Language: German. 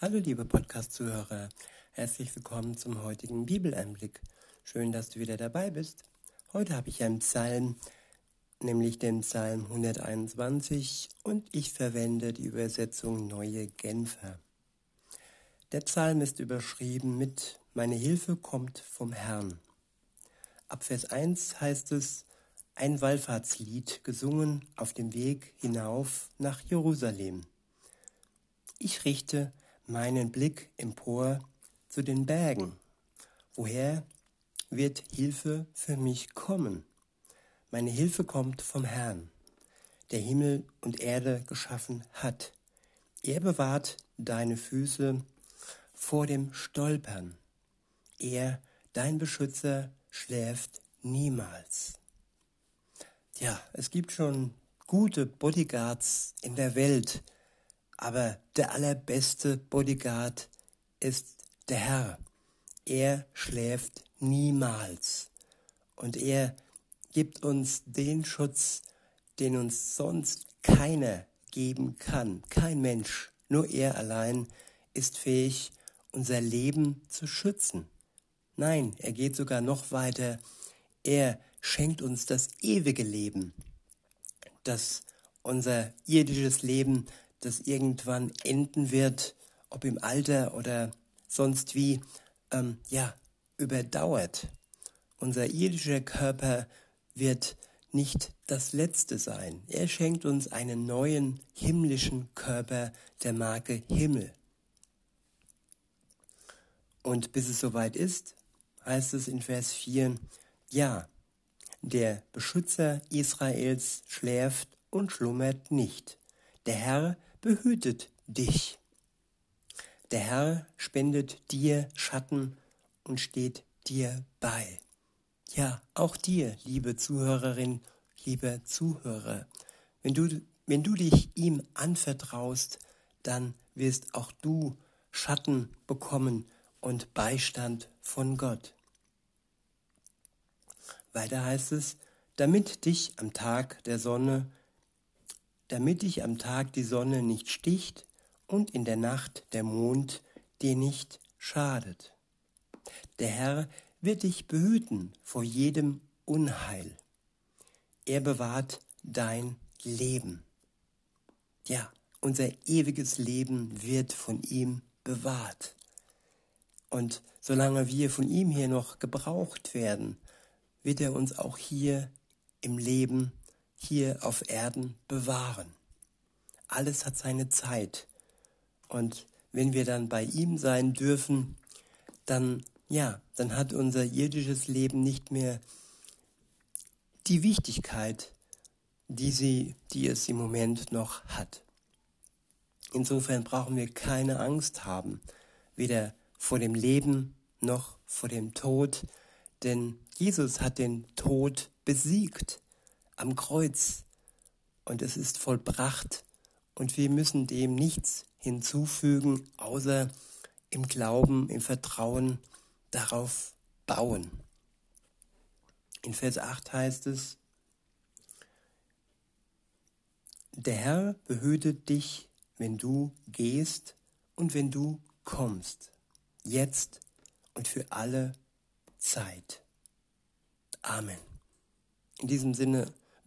Hallo liebe Podcast-Zuhörer, herzlich willkommen zum heutigen Bibeleinblick. Schön, dass du wieder dabei bist. Heute habe ich einen Psalm, nämlich den Psalm 121 und ich verwende die Übersetzung Neue Genfer. Der Psalm ist überschrieben mit Meine Hilfe kommt vom Herrn. Ab Vers 1 heißt es, ein Wallfahrtslied gesungen auf dem Weg hinauf nach Jerusalem. Ich richte meinen Blick empor zu den Bergen. Woher wird Hilfe für mich kommen? Meine Hilfe kommt vom Herrn, der Himmel und Erde geschaffen hat. Er bewahrt deine Füße vor dem Stolpern. Er, dein Beschützer, schläft niemals. Ja, es gibt schon gute Bodyguards in der Welt, aber der allerbeste Bodyguard ist der Herr. Er schläft niemals. Und er gibt uns den Schutz, den uns sonst keiner geben kann. Kein Mensch, nur er allein ist fähig, unser Leben zu schützen. Nein, er geht sogar noch weiter. Er schenkt uns das ewige Leben, das unser irdisches Leben das irgendwann enden wird, ob im Alter oder sonst wie, ähm, ja, überdauert. Unser irdischer Körper wird nicht das letzte sein. Er schenkt uns einen neuen himmlischen Körper der Marke Himmel. Und bis es soweit ist, heißt es in Vers 4, ja, der Beschützer Israels schläft und schlummert nicht. Der Herr behütet dich. Der Herr spendet dir Schatten und steht dir bei. Ja, auch dir, liebe Zuhörerin, lieber Zuhörer, wenn du, wenn du dich ihm anvertraust, dann wirst auch du Schatten bekommen und Beistand von Gott. Weiter heißt es, damit dich am Tag der Sonne damit dich am Tag die Sonne nicht sticht und in der Nacht der Mond dir nicht schadet. Der Herr wird dich behüten vor jedem Unheil. Er bewahrt dein Leben. Ja, unser ewiges Leben wird von ihm bewahrt. Und solange wir von ihm hier noch gebraucht werden, wird er uns auch hier im Leben hier auf Erden bewahren. Alles hat seine Zeit. Und wenn wir dann bei ihm sein dürfen, dann, ja, dann hat unser irdisches Leben nicht mehr die Wichtigkeit, die, sie, die es im Moment noch hat. Insofern brauchen wir keine Angst haben, weder vor dem Leben noch vor dem Tod, denn Jesus hat den Tod besiegt am Kreuz und es ist vollbracht und wir müssen dem nichts hinzufügen, außer im Glauben, im Vertrauen darauf bauen. In Vers 8 heißt es, der Herr behütet dich, wenn du gehst und wenn du kommst, jetzt und für alle Zeit. Amen. In diesem Sinne